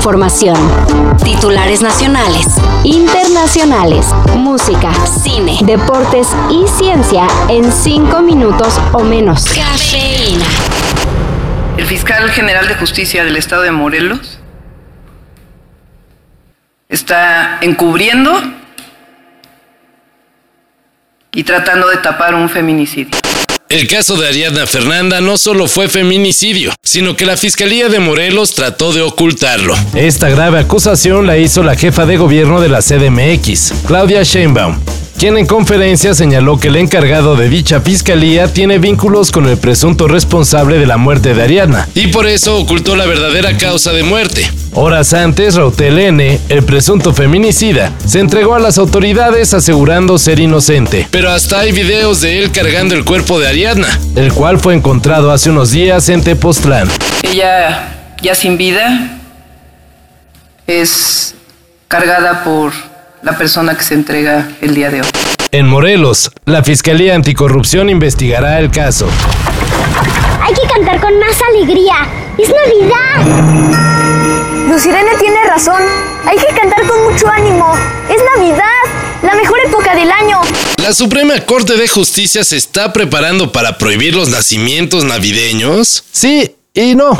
información. Titulares nacionales, internacionales, música, cine, deportes y ciencia en cinco minutos o menos. Cafeína. El fiscal general de justicia del estado de Morelos está encubriendo y tratando de tapar un feminicidio. El caso de Ariadna Fernanda no solo fue feminicidio, sino que la Fiscalía de Morelos trató de ocultarlo. Esta grave acusación la hizo la jefa de gobierno de la CDMX, Claudia Sheinbaum, quien en conferencia señaló que el encargado de dicha fiscalía tiene vínculos con el presunto responsable de la muerte de Ariadna, y por eso ocultó la verdadera causa de muerte. Horas antes, Rautel N., el presunto feminicida, se entregó a las autoridades asegurando ser inocente. Pero hasta hay videos de él cargando el cuerpo de Ariadna, el cual fue encontrado hace unos días en Tepoztlán. Ella, ya sin vida, es cargada por la persona que se entrega el día de hoy. En Morelos, la Fiscalía Anticorrupción investigará el caso. Hay que cantar con más alegría. ¡Es Navidad! Lucirene tiene razón. Hay que cantar con mucho ánimo. ¡Es Navidad! La mejor época del año. La Suprema Corte de Justicia se está preparando para prohibir los nacimientos navideños. Sí y no.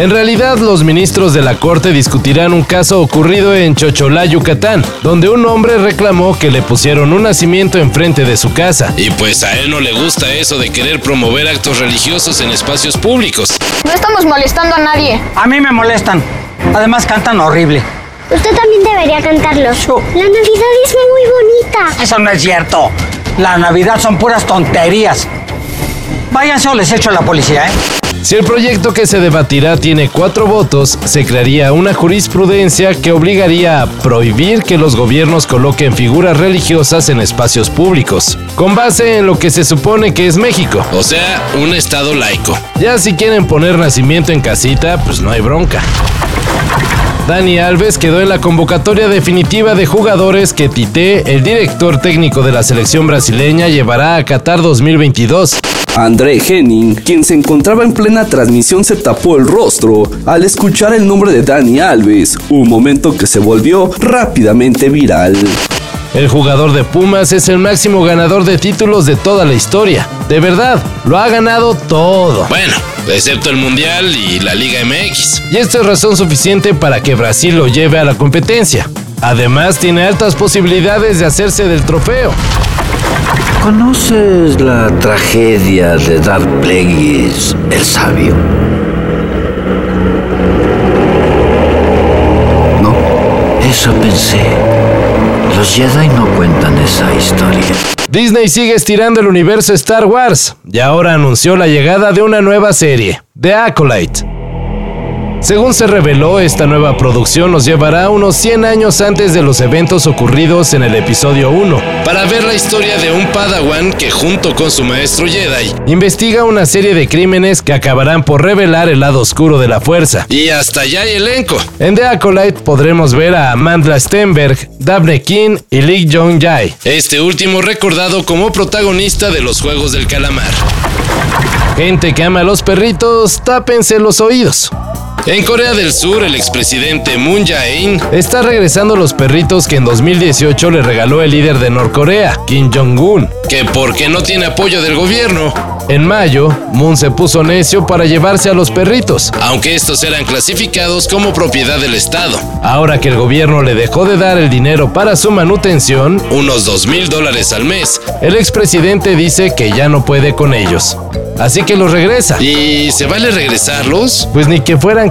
En realidad, los ministros de la Corte discutirán un caso ocurrido en Chocholá, Yucatán, donde un hombre reclamó que le pusieron un nacimiento enfrente de su casa. Y pues a él no le gusta eso de querer promover actos religiosos en espacios públicos. No estamos molestando a nadie. A mí me molestan. Además cantan horrible. Usted también debería cantarlo. La Navidad es muy bonita. Eso no es cierto. La Navidad son puras tonterías. Váyanse o les echo a la policía, ¿eh? Si el proyecto que se debatirá tiene cuatro votos, se crearía una jurisprudencia que obligaría a prohibir que los gobiernos coloquen figuras religiosas en espacios públicos, con base en lo que se supone que es México, o sea, un estado laico. Ya si quieren poner nacimiento en casita, pues no hay bronca. Dani Alves quedó en la convocatoria definitiva de jugadores que Tite, el director técnico de la selección brasileña, llevará a Qatar 2022. André Henning, quien se encontraba en plena transmisión, se tapó el rostro al escuchar el nombre de Dani Alves, un momento que se volvió rápidamente viral. El jugador de Pumas es el máximo ganador de títulos de toda la historia. De verdad, lo ha ganado todo. Bueno, excepto el Mundial y la Liga MX. Y esta es razón suficiente para que Brasil lo lleve a la competencia. Además, tiene altas posibilidades de hacerse del trofeo. ¿Conoces la tragedia de Darth Plagueis el sabio? No, eso pensé. Los Jedi no cuentan esa historia. Disney sigue estirando el universo Star Wars y ahora anunció la llegada de una nueva serie, The Acolyte. Según se reveló, esta nueva producción nos llevará unos 100 años antes de los eventos ocurridos en el episodio 1, para ver la historia de un Padawan que junto con su maestro Jedi investiga una serie de crímenes que acabarán por revelar el lado oscuro de la fuerza. Y hasta ya hay elenco. En The Acolyte podremos ver a Amanda Stenberg, Daphne King y Lee Jong Jae, este último recordado como protagonista de los Juegos del Calamar. Gente que ama a los perritos, tápense los oídos. En Corea del Sur, el expresidente Moon Jae-in está regresando los perritos que en 2018 le regaló el líder de Norcorea, Kim Jong-un, que porque no tiene apoyo del gobierno. En mayo, Moon se puso necio para llevarse a los perritos, aunque estos eran clasificados como propiedad del Estado. Ahora que el gobierno le dejó de dar el dinero para su manutención, unos 2 mil dólares al mes, el expresidente dice que ya no puede con ellos. Así que los regresa. ¿Y se vale regresarlos? Pues ni que fueran